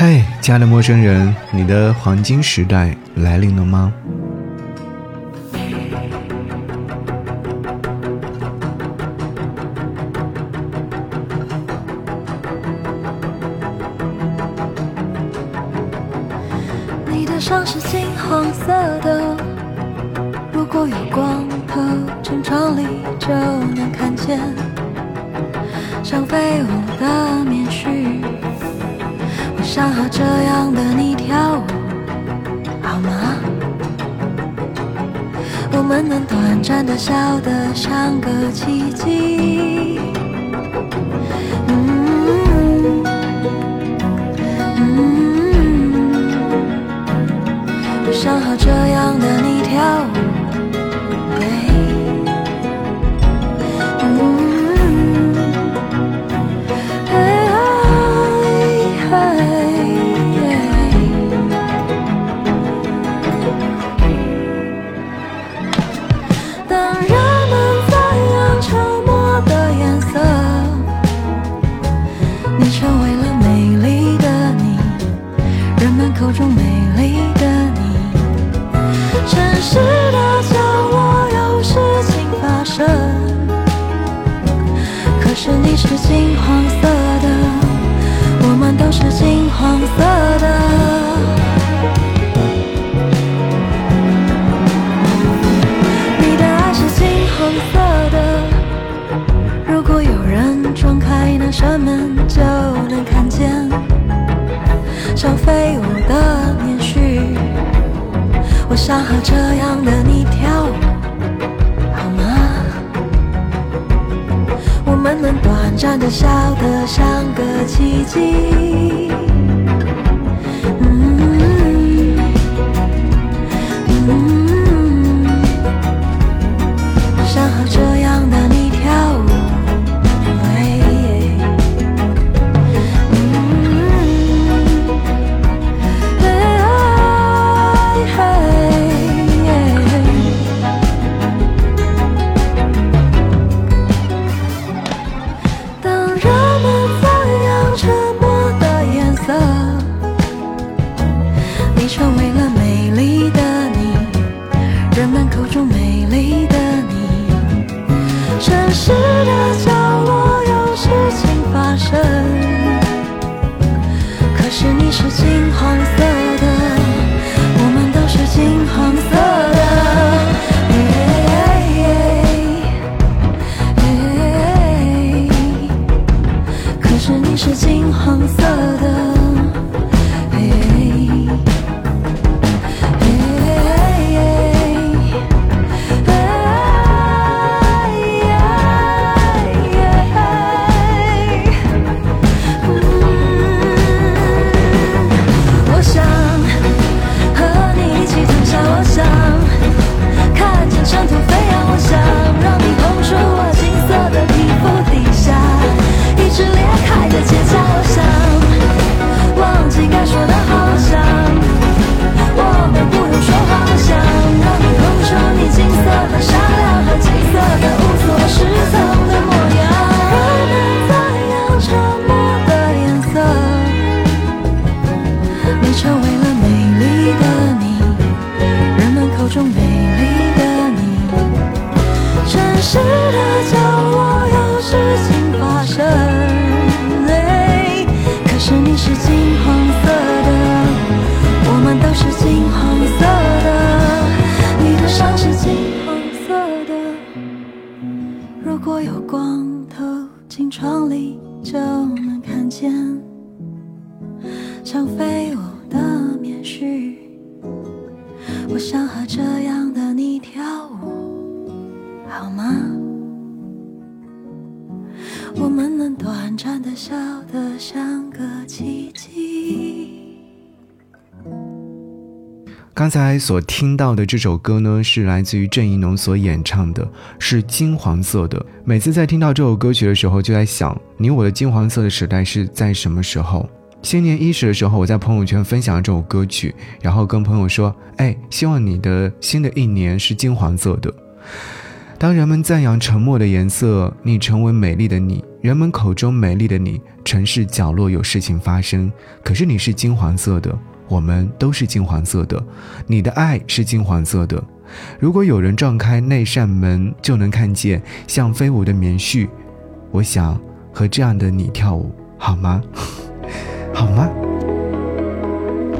嘿，亲爱的陌生人，你的黄金时代来临了吗？是金黄色的，我们都是金黄色的。你的爱是金黄色的，如果有人撞开那扇门，就能看见像飞舞的棉絮。我想和这样的你跳舞，好吗？我们能站着笑得像个奇迹。是你是金黄色们能短暂的笑得像个奇迹。刚才所听到的这首歌呢，是来自于郑怡农所演唱的，是金黄色的。每次在听到这首歌曲的时候，就在想，你我的金黄色的时代是在什么时候？新年伊始的时候，我在朋友圈分享了这首歌曲，然后跟朋友说：“哎，希望你的新的一年是金黄色的。”当人们赞扬沉默的颜色，你成为美丽的你；人们口中美丽的你，城市角落有事情发生。可是你是金黄色的，我们都是金黄色的。你的爱是金黄色的。如果有人撞开那扇门，就能看见像飞舞的棉絮。我想和这样的你跳舞，好吗？好吗？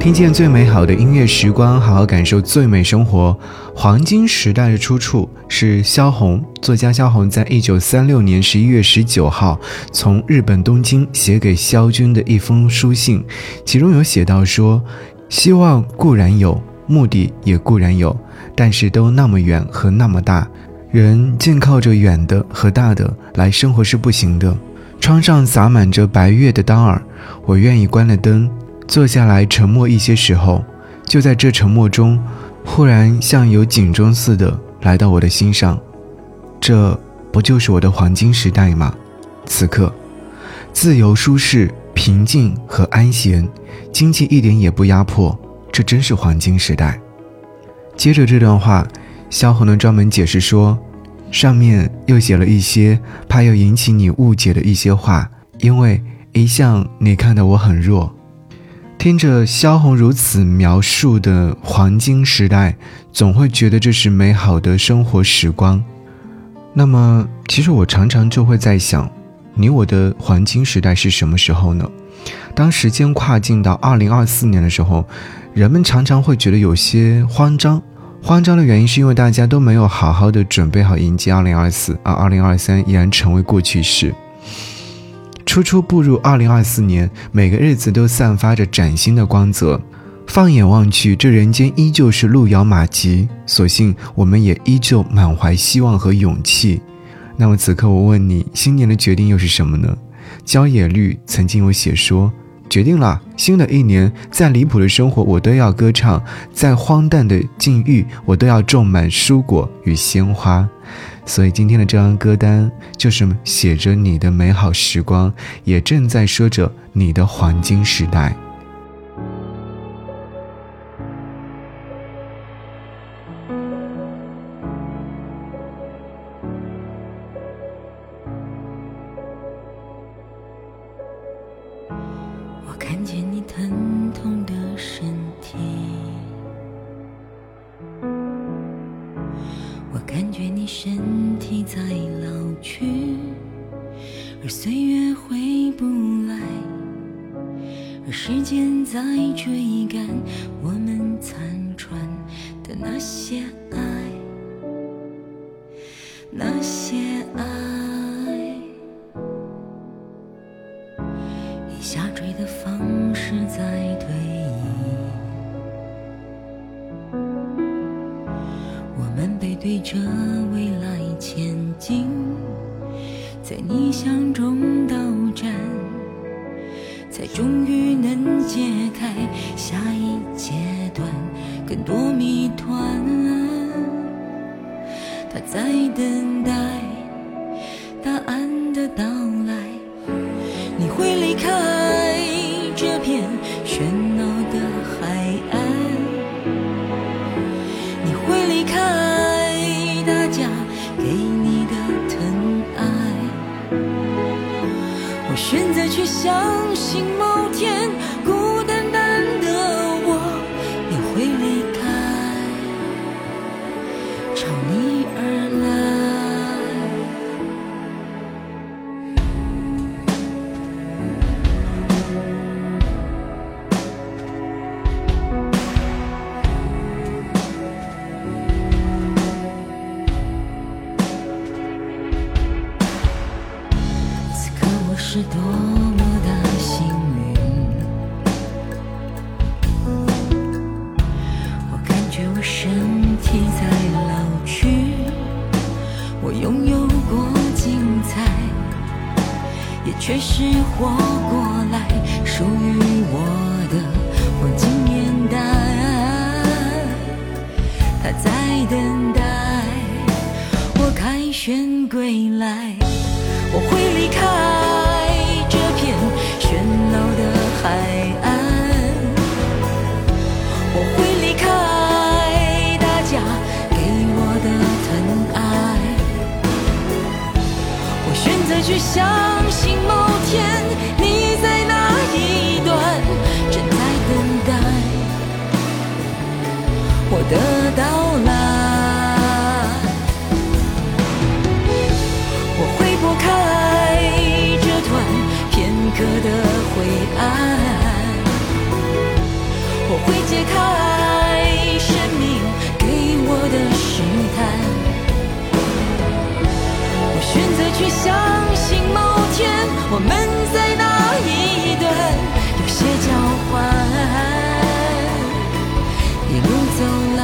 听见最美好的音乐时光，好好感受最美生活。黄金时代的出处是萧红，作家萧红在一九三六年十一月十九号从日本东京写给萧军的一封书信，其中有写到说：希望固然有，目的也固然有，但是都那么远和那么大，人尽靠着远的和大的来生活是不行的。窗上洒满着白月的当儿，我愿意关了灯。坐下来沉默一些时候，就在这沉默中，忽然像有警钟似的来到我的心上。这不就是我的黄金时代吗？此刻，自由、舒适、平静和安闲，经济一点也不压迫，这真是黄金时代。接着这段话，萧红呢专门解释说，上面又写了一些怕又引起你误解的一些话，因为一向你看到我很弱。听着萧红如此描述的黄金时代，总会觉得这是美好的生活时光。那么，其实我常常就会在想，你我的黄金时代是什么时候呢？当时间跨进到二零二四年的时候，人们常常会觉得有些慌张。慌张的原因是因为大家都没有好好的准备好迎接二零二四，而二零二三依然成为过去式。初初步入二零二四年，每个日子都散发着崭新的光泽。放眼望去，这人间依旧是路遥马急，所幸我们也依旧满怀希望和勇气。那么此刻我问你，新年的决定又是什么呢？焦野绿曾经有写说，决定了，新的一年，再离谱的生活我都要歌唱，再荒诞的境遇我都要种满蔬果与鲜花。所以今天的这张歌单就是写着你的美好时光，也正在说着你的黄金时代。我看见你疼痛的身体。感觉你身在老去，而岁月回不来，而时间在追赶我们残喘的那些到站，才终于能解开下一阶段更多谜团。他在等待相信梦去相信某天我们在那一段有些交换，一路走来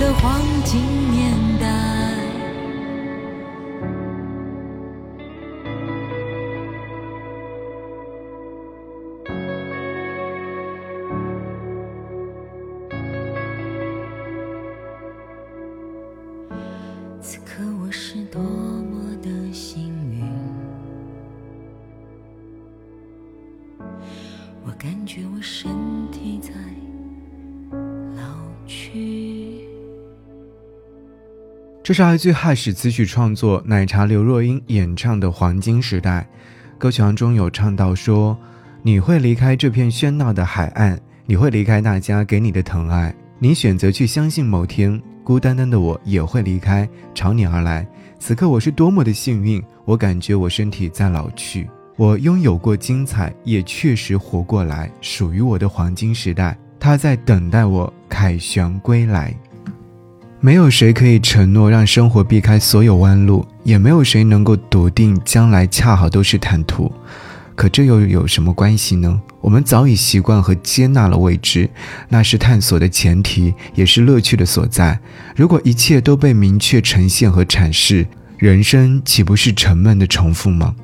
的黄金这是来自于汉史词曲创作奶茶刘若英演唱的《黄金时代》。歌曲当中有唱到说：“你会离开这片喧闹的海岸，你会离开大家给你的疼爱，你选择去相信某天，孤单单的我也会离开，朝你而来。此刻我是多么的幸运，我感觉我身体在老去，我拥有过精彩，也确实活过来，属于我的黄金时代，它在等待我凯旋归来。”没有谁可以承诺让生活避开所有弯路，也没有谁能够笃定将来恰好都是坦途。可这又有什么关系呢？我们早已习惯和接纳了未知，那是探索的前提，也是乐趣的所在。如果一切都被明确呈现和阐释，人生岂不是沉闷的重复吗？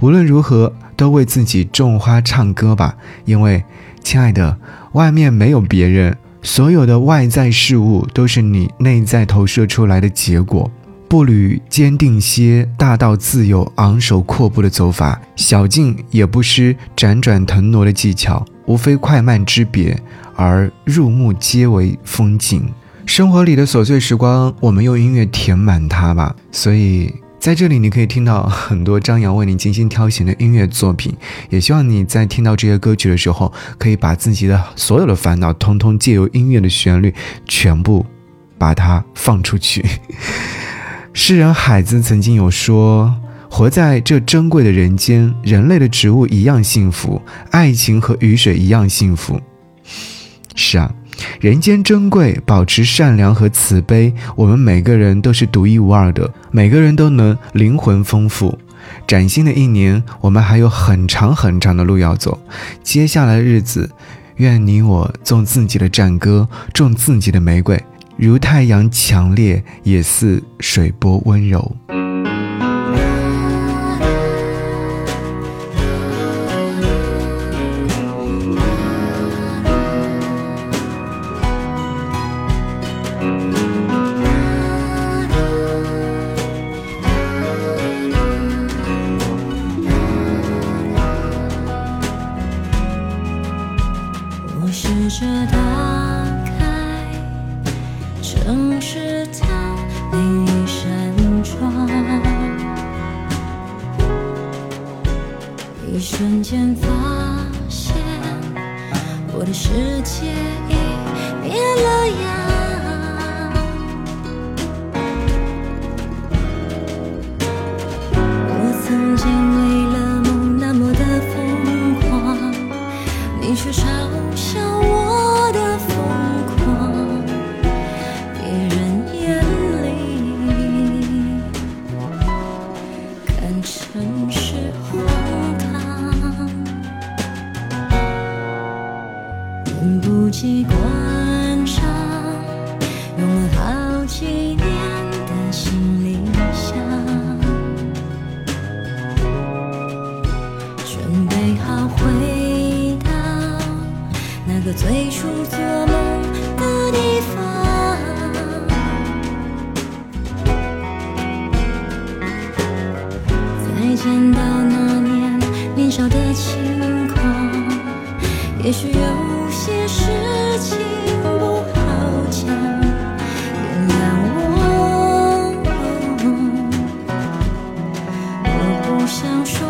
无论如何，都为自己种花唱歌吧，因为，亲爱的，外面没有别人。所有的外在事物都是你内在投射出来的结果。步履坚定些，大道自有昂首阔步的走法；小径也不失辗转腾挪的技巧。无非快慢之别，而入目皆为风景。生活里的琐碎时光，我们用音乐填满它吧。所以。在这里，你可以听到很多张扬为你精心挑选的音乐作品，也希望你在听到这些歌曲的时候，可以把自己的所有的烦恼，通通借由音乐的旋律，全部把它放出去。诗人海子曾经有说：“活在这珍贵的人间，人类的植物一样幸福，爱情和雨水一样幸福。”是啊。人间珍贵，保持善良和慈悲。我们每个人都是独一无二的，每个人都能灵魂丰富。崭新的一年，我们还有很长很长的路要走。接下来的日子，愿你我种自己的战歌，种自己的玫瑰，如太阳强烈，也似水波温柔。看成是荒唐，等不及关上，用了好几年的行李箱。准备好回到那个最初做想说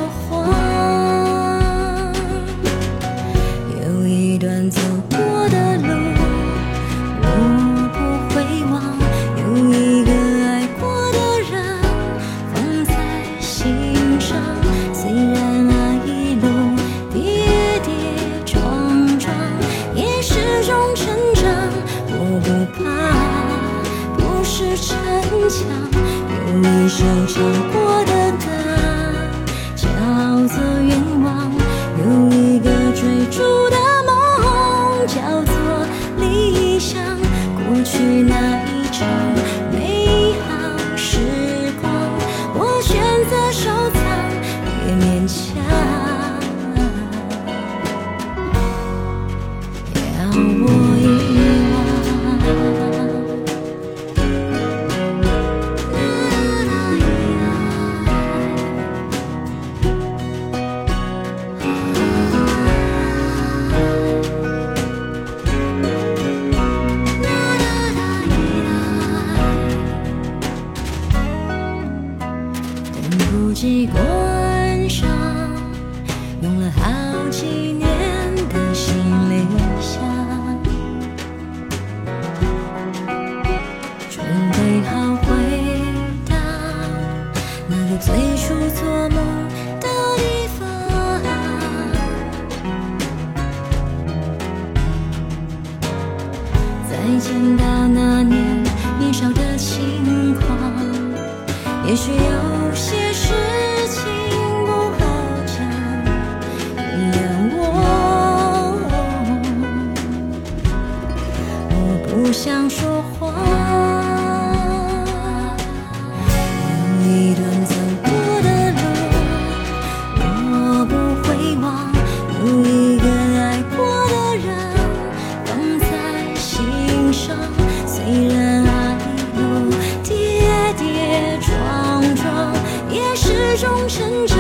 成长。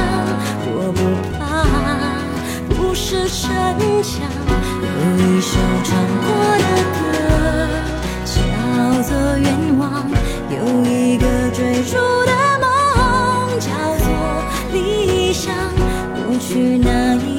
我不怕，不是逞强。有一首唱过的歌，叫做愿望；有一个追逐的梦，叫做理想。过去那一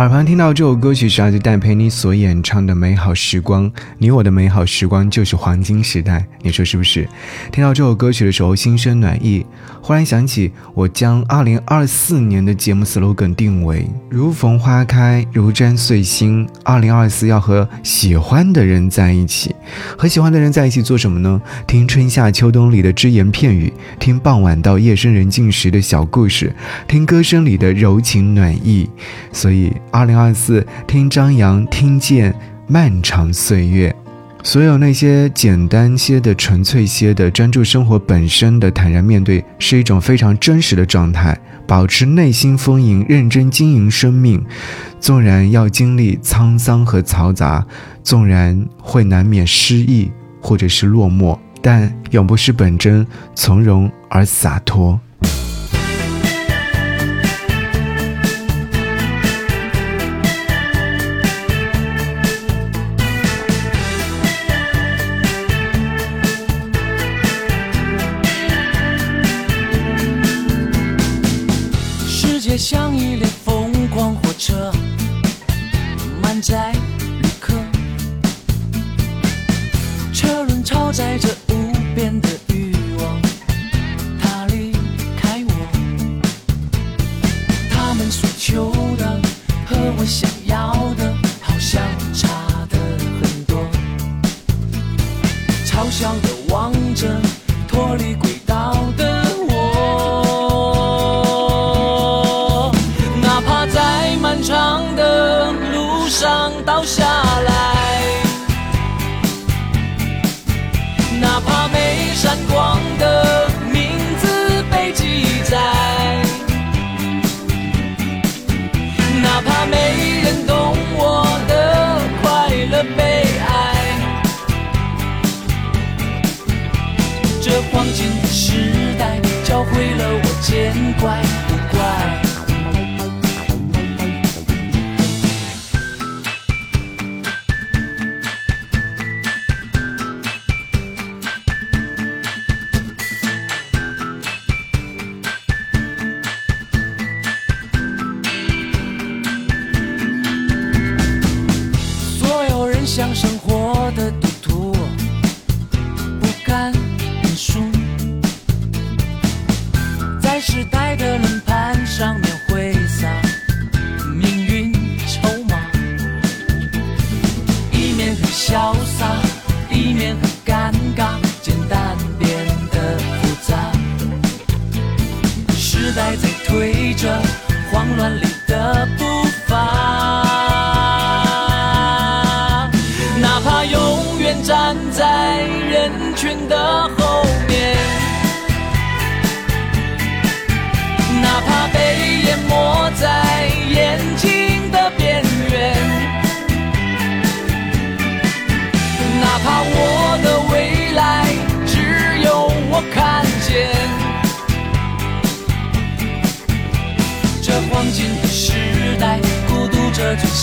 耳旁听到这首歌曲是来自戴佩妮所演唱的《美好时光》，你我的美好时光就是黄金时代，你说是不是？听到这首歌曲的时候，心生暖意。忽然想起，我将2024年的节目 slogan 定为“如逢花开，如沾碎心”。2024要和喜欢的人在一起，和喜欢的人在一起做什么呢？听春夏秋冬里的只言片语，听傍晚到夜深人静时的小故事，听歌声里的柔情暖意。所以，二零二四听张扬，听见漫长岁月。所有那些简单些的、纯粹些的、专注生活本身的坦然面对，是一种非常真实的状态。保持内心丰盈，认真经营生命，纵然要经历沧桑和嘈杂，纵然会难免失意或者是落寞，但永不失本真，从容而洒脱。见怪不怪。所有人想生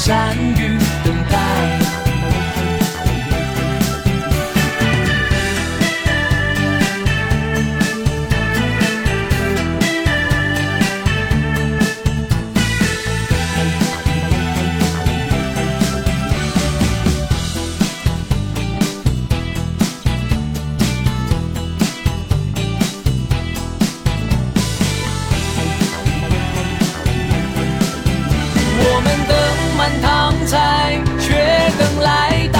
善于。满堂彩，却等来。